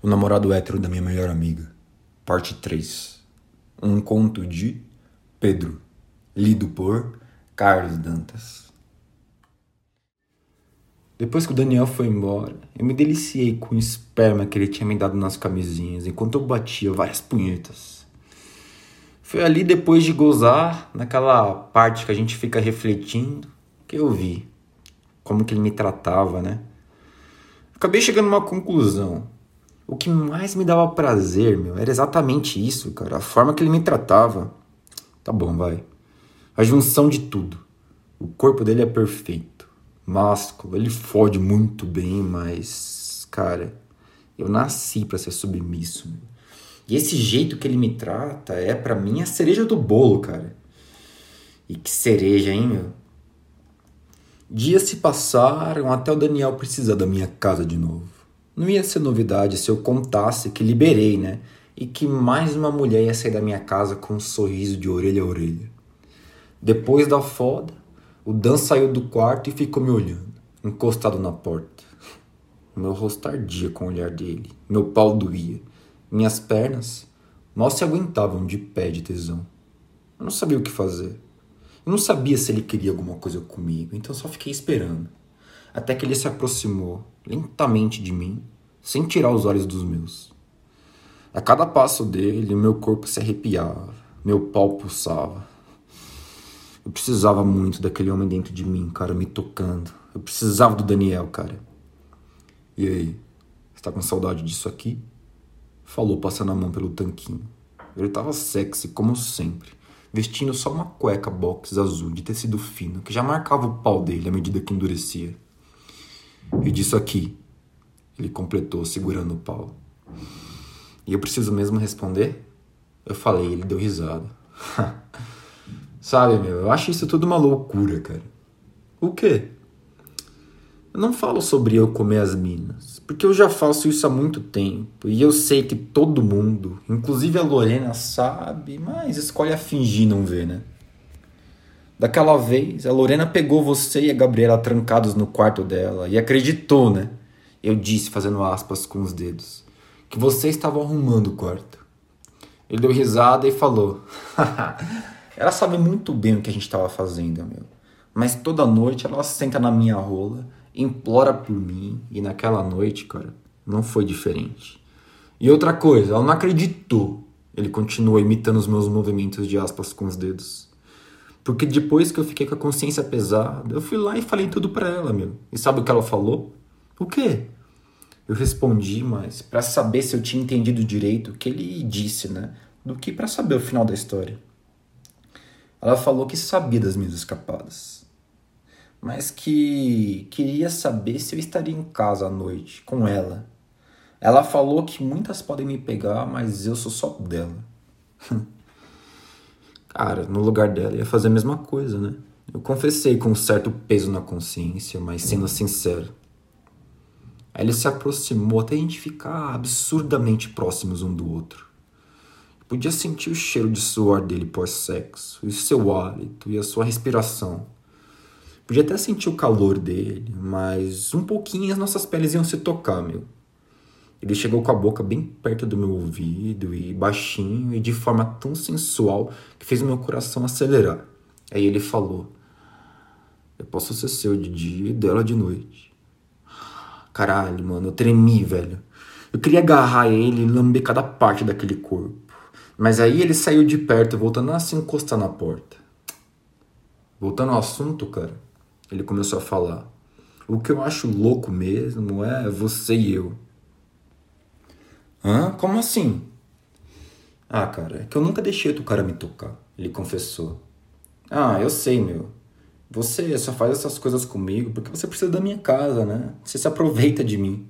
O namorado hétero da minha melhor amiga. Parte 3. Um conto de Pedro. Lido por Carlos Dantas. Depois que o Daniel foi embora, eu me deliciei com o esperma que ele tinha me dado nas camisinhas enquanto eu batia várias punhetas. Foi ali depois de gozar, naquela parte que a gente fica refletindo, que eu vi como que ele me tratava, né? Acabei chegando a uma conclusão. O que mais me dava prazer, meu, era exatamente isso, cara. A forma que ele me tratava. Tá bom, vai. A junção de tudo. O corpo dele é perfeito. Másculo, ele fode muito bem, mas. Cara, eu nasci para ser submisso. Meu. E esse jeito que ele me trata é para mim a cereja do bolo, cara. E que cereja, hein, meu? Dias se passaram até o Daniel precisar da minha casa de novo. Não ia ser novidade se eu contasse que liberei, né? E que mais uma mulher ia sair da minha casa com um sorriso de orelha a orelha. Depois da foda, o Dan saiu do quarto e ficou me olhando, encostado na porta. Meu rosto ardia com o olhar dele, meu pau doía, minhas pernas mal se aguentavam de pé de tesão. Eu não sabia o que fazer. Eu não sabia se ele queria alguma coisa comigo, então só fiquei esperando até que ele se aproximou lentamente de mim, sem tirar os olhos dos meus. A cada passo dele, meu corpo se arrepiava, meu pau pulsava. Eu precisava muito daquele homem dentro de mim, cara, me tocando. Eu precisava do Daniel, cara. E aí, está com saudade disso aqui? Falou, passando a mão pelo tanquinho. Ele tava sexy, como sempre, vestindo só uma cueca box azul de tecido fino que já marcava o pau dele à medida que endurecia. E disso aqui, ele completou, segurando o pau. E eu preciso mesmo responder? Eu falei, ele deu risada. Sabe, meu, eu acho isso tudo uma loucura, cara. O quê? Eu não falo sobre eu comer as minas, porque eu já faço isso há muito tempo e eu sei que todo mundo, inclusive a Lorena, sabe, mas escolhe a fingir não ver, né? Daquela vez, a Lorena pegou você e a Gabriela trancados no quarto dela e acreditou, né? Eu disse, fazendo aspas com os dedos, que você estava arrumando o quarto. Ele deu risada e falou: Ela sabe muito bem o que a gente estava fazendo, meu. Mas toda noite ela senta na minha rola, implora por mim, e naquela noite, cara, não foi diferente. E outra coisa, ela não acreditou. Ele continuou imitando os meus movimentos de aspas com os dedos. Porque depois que eu fiquei com a consciência pesada, eu fui lá e falei tudo para ela, meu. E sabe o que ela falou? O quê? Eu respondi, mas para saber se eu tinha entendido direito o que ele disse, né? Do que para saber o final da história. Ela falou que sabia das minhas escapadas, mas que queria saber se eu estaria em casa à noite com ela. Ela falou que muitas podem me pegar, mas eu sou só dela. Cara, no lugar dela ia fazer a mesma coisa, né? Eu confessei com um certo peso na consciência, mas sendo sincero. Aí ele se aproximou até a gente ficar absurdamente próximos um do outro. Podia sentir o cheiro de suor dele pós-sexo, o seu hálito e a sua respiração. Podia até sentir o calor dele, mas um pouquinho as nossas peles iam se tocar, meu. Ele chegou com a boca bem perto do meu ouvido e baixinho e de forma tão sensual que fez meu coração acelerar. Aí ele falou: Eu posso ser seu de dia e dela de noite. Caralho, mano, eu tremi, velho. Eu queria agarrar ele e lamber cada parte daquele corpo. Mas aí ele saiu de perto, voltando a se encostar na porta. Voltando ao assunto, cara, ele começou a falar. O que eu acho louco mesmo é você e eu. Hã? Como assim? Ah, cara, é que eu nunca deixei o cara me tocar, ele confessou. Ah, eu sei, meu. Você só faz essas coisas comigo porque você precisa da minha casa, né? Você se aproveita de mim.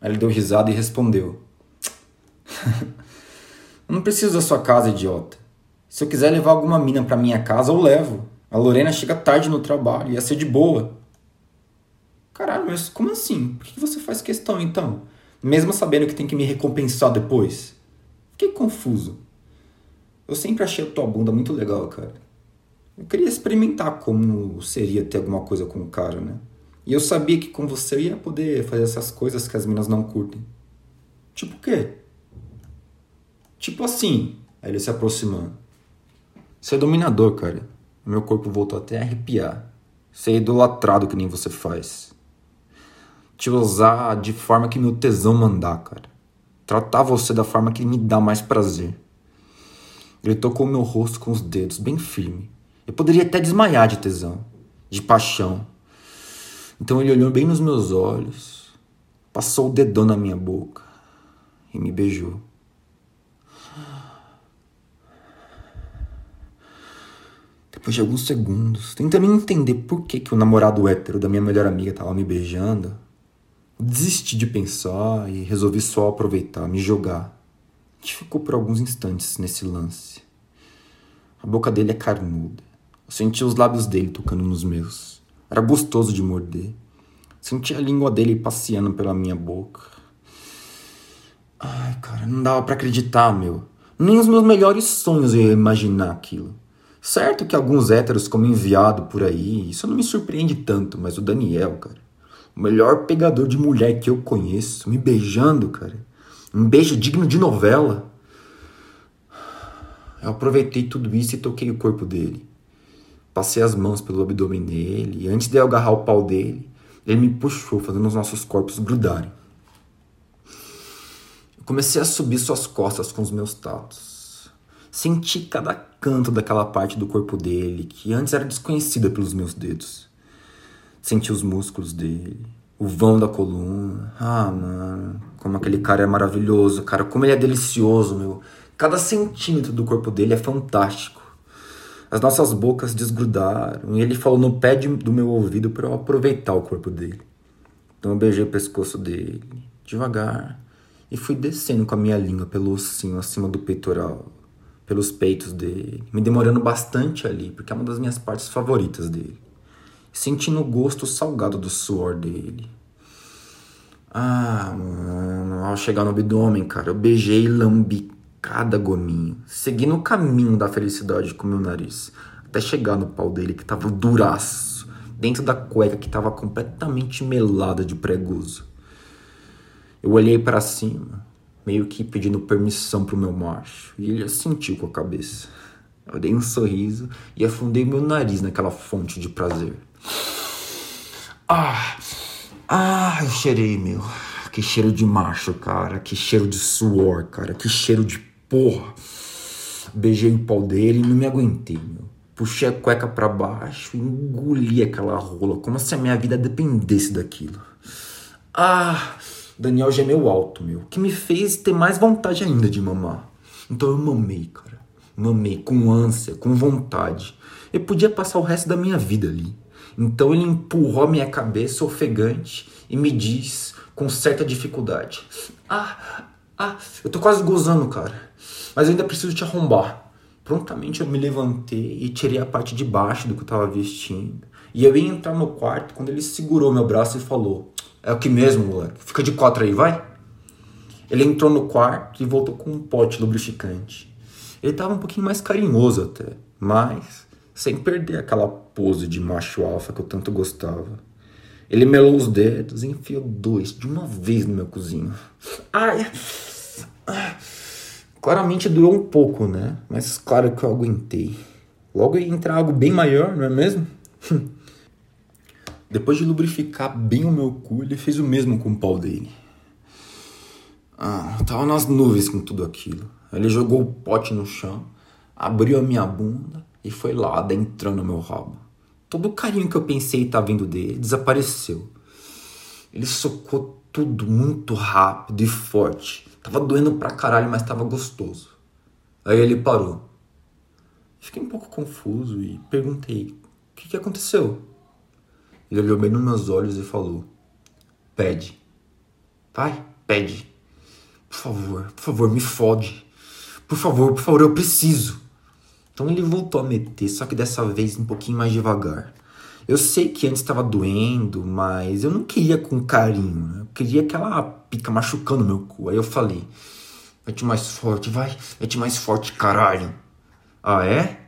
Aí ele deu risada e respondeu: Eu não preciso da sua casa, idiota. Se eu quiser levar alguma mina pra minha casa, eu levo. A Lorena chega tarde no trabalho, ia ser de boa. Caralho, mas como assim? Por que você faz questão então? mesmo sabendo que tem que me recompensar depois. Fiquei confuso. Eu sempre achei a tua bunda muito legal, cara. Eu queria experimentar como seria ter alguma coisa com o cara, né? E eu sabia que com você eu ia poder fazer essas coisas que as minas não curtem. Tipo o quê? Tipo assim. Aí ele se aproximando. Você é dominador, cara. Meu corpo voltou até a arrepiar. Ser idolatrado que nem você faz. Te usar de forma que meu tesão mandar, cara. Tratar você da forma que me dá mais prazer. Ele tocou meu rosto com os dedos, bem firme. Eu poderia até desmaiar de tesão, de paixão. Então ele olhou bem nos meus olhos, passou o dedão na minha boca e me beijou. Depois de alguns segundos, tentando entender por que, que o namorado hétero da minha melhor amiga estava me beijando, desisti de pensar e resolvi só aproveitar, me jogar. A gente ficou por alguns instantes nesse lance. A boca dele é carnuda. Eu senti os lábios dele tocando nos meus. Era gostoso de morder. Senti a língua dele passeando pela minha boca. Ai, cara, não dava para acreditar, meu. Nem os meus melhores sonhos eu ia imaginar aquilo. Certo que alguns héteros como enviado por aí, isso não me surpreende tanto, mas o Daniel, cara, o melhor pegador de mulher que eu conheço, me beijando, cara. Um beijo digno de novela. Eu aproveitei tudo isso e toquei o corpo dele. Passei as mãos pelo abdômen dele e antes de eu agarrar o pau dele, ele me puxou, fazendo os nossos corpos grudarem. Eu comecei a subir suas costas com os meus tatos. Senti cada canto daquela parte do corpo dele que antes era desconhecida pelos meus dedos. Senti os músculos dele, o vão da coluna. Ah, mano, como aquele cara é maravilhoso, cara, como ele é delicioso, meu. Cada centímetro do corpo dele é fantástico. As nossas bocas desgrudaram e ele falou no pé de, do meu ouvido para eu aproveitar o corpo dele. Então eu beijei o pescoço dele, devagar, e fui descendo com a minha língua pelo ossinho acima do peitoral, pelos peitos dele, me demorando bastante ali, porque é uma das minhas partes favoritas dele. Sentindo o gosto salgado do suor dele. Ah, mano, ao chegar no abdômen, cara, eu beijei e lambi cada gominho, seguindo o caminho da felicidade com meu nariz, até chegar no pau dele que tava duraço, dentro da cueca que tava completamente melada de preguso. Eu olhei para cima, meio que pedindo permissão pro meu macho, e ele assentiu com a cabeça. Eu dei um sorriso e afundei meu nariz naquela fonte de prazer. Ah! Ah, eu cheirei, meu. Que cheiro de macho, cara. Que cheiro de suor, cara. Que cheiro de porra. Beijei o pau dele e não me aguentei, meu. Puxei a cueca para baixo e engoli aquela rola, como se a minha vida dependesse daquilo. Ah! Daniel gemeu alto, meu, que me fez ter mais vontade ainda de mamar. Então eu mamei, cara. Mamei com ânsia, com vontade. Eu podia passar o resto da minha vida ali. Então ele empurrou a minha cabeça ofegante e me diz com certa dificuldade: Ah, ah, eu tô quase gozando, cara. Mas eu ainda preciso te arrombar. Prontamente eu me levantei e tirei a parte de baixo do que eu tava vestindo. E eu ia entrar no quarto quando ele segurou meu braço e falou: é o que mesmo, moleque. Fica de quatro aí, vai. Ele entrou no quarto e voltou com um pote lubrificante. Ele tava um pouquinho mais carinhoso até, mas sem perder aquela pose de macho alfa que eu tanto gostava. Ele melou os dedos e enfiou dois de uma vez no meu cozinho. Ai! Claramente doeu um pouco, né? Mas claro que eu aguentei. Logo ia entrar algo bem maior, não é mesmo? Depois de lubrificar bem o meu cu, ele fez o mesmo com o pau dele. Ah, tava nas nuvens com tudo aquilo. Ele jogou o pote no chão, abriu a minha bunda e foi lá adentrando meu rabo. Todo o carinho que eu pensei estar tá vindo dele desapareceu. Ele socou tudo muito rápido e forte. Tava doendo pra caralho, mas tava gostoso. Aí ele parou. Fiquei um pouco confuso e perguntei: O que, que aconteceu? Ele olhou bem nos meus olhos e falou: Pede. Vai, pede. Por favor, por favor, me fode. Por favor, por favor, eu preciso. Então ele voltou a meter, só que dessa vez um pouquinho mais devagar. Eu sei que antes estava doendo, mas eu não queria com carinho. Né? Eu queria aquela pica machucando meu cu. Aí eu falei: Mete mais forte, vai. Mete mais forte, caralho. Ah, é?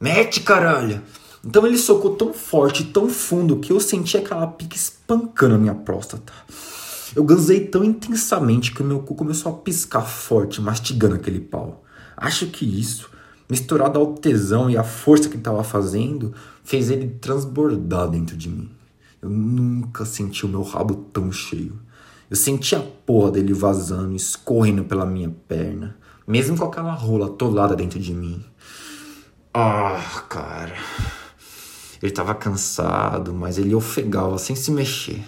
Mete, caralho. Então ele socou tão forte, tão fundo, que eu senti aquela pica espancando a minha próstata. Eu ganzei tão intensamente que o meu cu começou a piscar forte, mastigando aquele pau. Acho que isso, misturado ao tesão e à força que estava fazendo, fez ele transbordar dentro de mim. Eu nunca senti o meu rabo tão cheio. Eu senti a porra dele vazando, escorrendo pela minha perna, mesmo com aquela rola atolada dentro de mim. Ah, cara. Ele estava cansado, mas ele ofegava sem se mexer.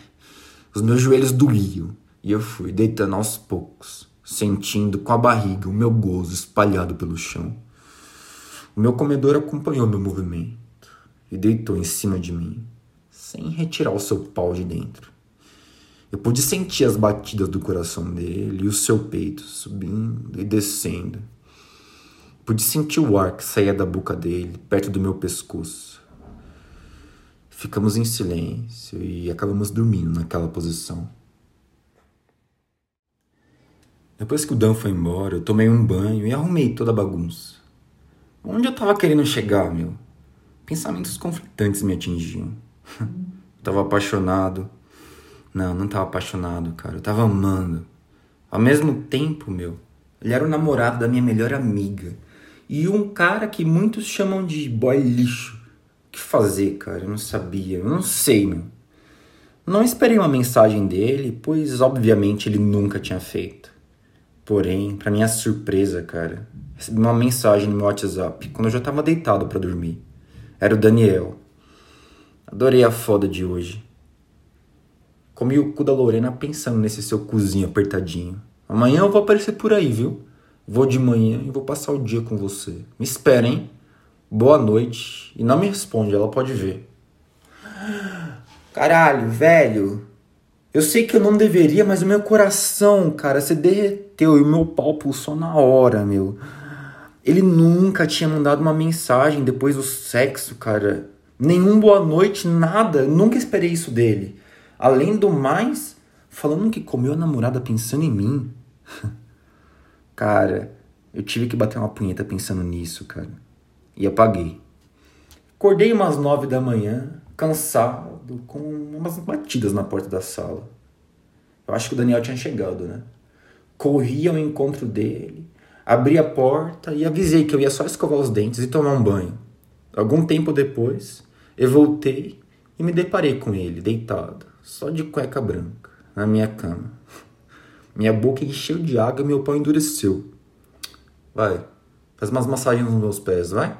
Os meus joelhos doíam e eu fui deitando aos poucos, sentindo com a barriga o meu gozo espalhado pelo chão. O meu comedor acompanhou meu movimento e deitou em cima de mim, sem retirar o seu pau de dentro. Eu pude sentir as batidas do coração dele e o seu peito subindo e descendo. Pude sentir o ar que saía da boca dele, perto do meu pescoço. Ficamos em silêncio e acabamos dormindo naquela posição. Depois que o Dan foi embora, eu tomei um banho e arrumei toda a bagunça. Onde eu tava querendo chegar, meu? Pensamentos conflitantes me atingiam. eu tava apaixonado. Não, não tava apaixonado, cara. Eu tava amando. Ao mesmo tempo, meu, ele era o namorado da minha melhor amiga e um cara que muitos chamam de boy lixo. O que fazer, cara? Eu não sabia. Eu não sei, meu. Não esperei uma mensagem dele, pois obviamente ele nunca tinha feito. Porém, para minha surpresa, cara, recebi uma mensagem no meu WhatsApp quando eu já tava deitado para dormir. Era o Daniel. Adorei a foda de hoje. Comi o cu da Lorena pensando nesse seu cozinho apertadinho. Amanhã eu vou aparecer por aí, viu? Vou de manhã e vou passar o dia com você. Me espera, hein? Boa noite. E não me responde, ela pode ver. Caralho, velho. Eu sei que eu não deveria, mas o meu coração, cara, se derreteu e o meu pau pulsou na hora, meu. Ele nunca tinha mandado uma mensagem depois do sexo, cara. Nenhum boa noite, nada. Nunca esperei isso dele. Além do mais, falando que comeu a namorada pensando em mim. Cara, eu tive que bater uma punheta pensando nisso, cara. E apaguei. Acordei umas nove da manhã, cansado, com umas batidas na porta da sala. Eu acho que o Daniel tinha chegado, né? Corri ao encontro dele, abri a porta e avisei que eu ia só escovar os dentes e tomar um banho. Algum tempo depois, eu voltei e me deparei com ele, deitado, só de cueca branca, na minha cama. Minha boca encheu de água e meu pau endureceu. Vai, faz umas massagens nos meus pés, vai.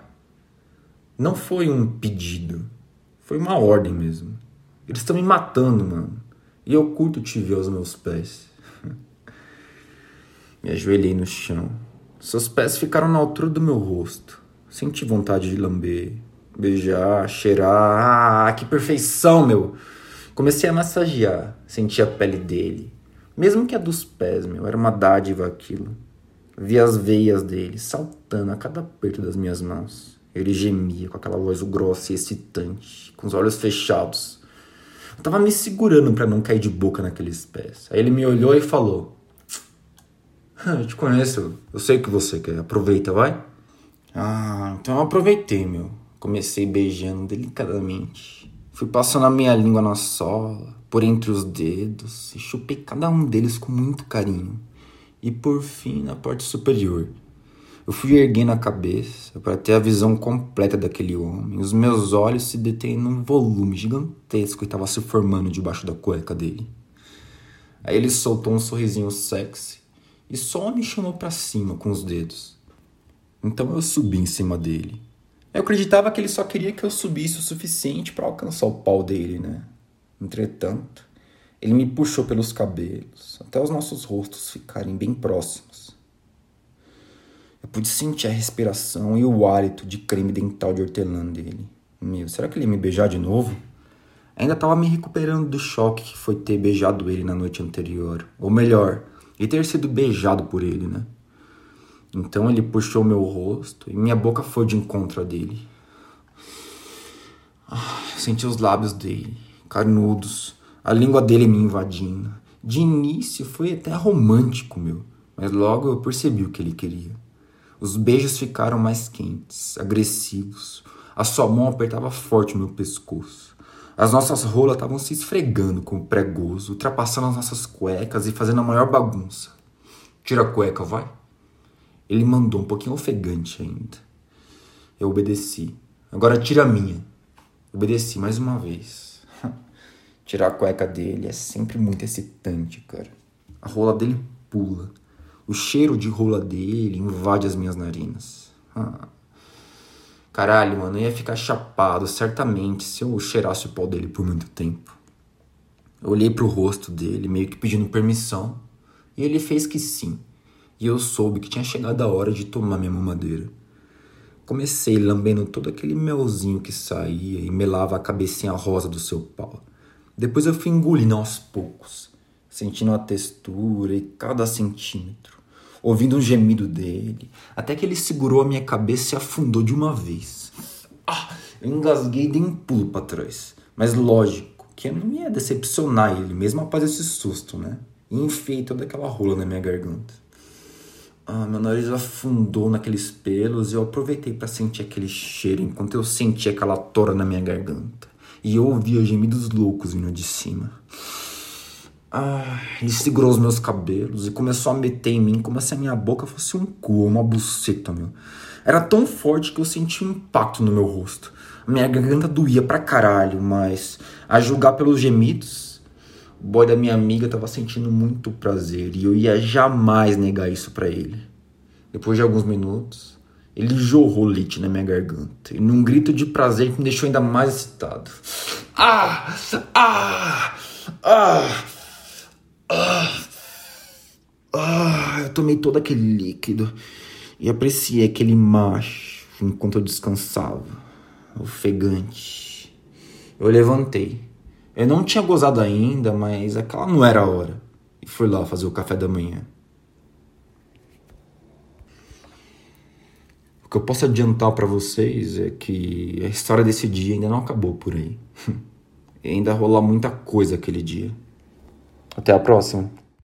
Não foi um pedido, foi uma ordem mesmo. Eles estão me matando, mano. E eu curto te ver aos meus pés. me ajoelhei no chão. Seus pés ficaram na altura do meu rosto. Senti vontade de lamber, beijar, cheirar. Ah, que perfeição, meu! Comecei a massagear, senti a pele dele, mesmo que a dos pés, meu, era uma dádiva aquilo. Vi as veias dele saltando a cada aperto das minhas mãos. Ele gemia com aquela voz grossa e excitante, com os olhos fechados. Eu tava me segurando para não cair de boca naqueles pés. Aí ele me olhou e falou: Eu te conheço, eu sei o que você quer, aproveita, vai. Ah, então eu aproveitei, meu. Comecei beijando delicadamente. Fui passando a minha língua na sola, por entre os dedos e chupei cada um deles com muito carinho. E por fim, na parte superior. Eu fui erguendo a cabeça para ter a visão completa daquele homem. Os meus olhos se detêm num volume gigantesco que estava se formando debaixo da cueca dele. Aí ele soltou um sorrisinho sexy e só me chamou para cima com os dedos. Então eu subi em cima dele. Eu acreditava que ele só queria que eu subisse o suficiente para alcançar o pau dele, né? Entretanto, ele me puxou pelos cabelos, até os nossos rostos ficarem bem próximos. Eu pude sentir a respiração e o hálito de creme dental de hortelã dele. Meu, será que ele ia me beijar de novo? Ainda estava me recuperando do choque que foi ter beijado ele na noite anterior. Ou melhor, e ter sido beijado por ele, né? Então ele puxou meu rosto e minha boca foi de encontro a dele. Ah, senti os lábios dele carnudos, a língua dele me invadindo. De início foi até romântico, meu, mas logo eu percebi o que ele queria. Os beijos ficaram mais quentes, agressivos. A sua mão apertava forte o meu pescoço. As nossas rolas estavam se esfregando com o pregoso, ultrapassando as nossas cuecas e fazendo a maior bagunça. Tira a cueca, vai. Ele mandou um pouquinho ofegante ainda. Eu obedeci. Agora tira a minha. Obedeci mais uma vez. Tirar a cueca dele é sempre muito excitante, cara. A rola dele pula. O cheiro de rola dele invade as minhas narinas. Ah. Caralho, mano, eu ia ficar chapado certamente se eu cheirasse o pau dele por muito tempo. Eu olhei pro rosto dele, meio que pedindo permissão, e ele fez que sim. E eu soube que tinha chegado a hora de tomar minha mamadeira. Comecei lambendo todo aquele melzinho que saía e melava a cabecinha rosa do seu pau. Depois eu fui engolindo aos poucos, sentindo a textura e cada centímetro, ouvindo um gemido dele, até que ele segurou a minha cabeça e afundou de uma vez. Ah, eu engasguei e dei um pulo para trás. Mas lógico que eu não ia decepcionar ele, mesmo após esse susto, né? E enfiei toda aquela rola na minha garganta. Ah, meu nariz afundou naqueles pelos e eu aproveitei para sentir aquele cheiro enquanto eu sentia aquela tora na minha garganta. E eu ouvia gemidos loucos vindo de cima. Ah, ele segurou os meus cabelos e começou a meter em mim como se a minha boca fosse um cu uma buceta, meu. Era tão forte que eu senti um impacto no meu rosto. Minha garganta doía pra caralho, mas a julgar pelos gemidos, o boy da minha amiga estava sentindo muito prazer e eu ia jamais negar isso para ele. Depois de alguns minutos, ele jorrou leite na minha garganta e num grito de prazer que me deixou ainda mais excitado. Ah! Ah! Ah! Ah! Ah! Eu tomei todo aquele líquido e apreciei aquele macho enquanto eu descansava, ofegante. Eu levantei eu não tinha gozado ainda, mas aquela não era a hora. E fui lá fazer o café da manhã. O que eu posso adiantar para vocês é que a história desse dia ainda não acabou por aí. e ainda rola muita coisa aquele dia. Até a próxima.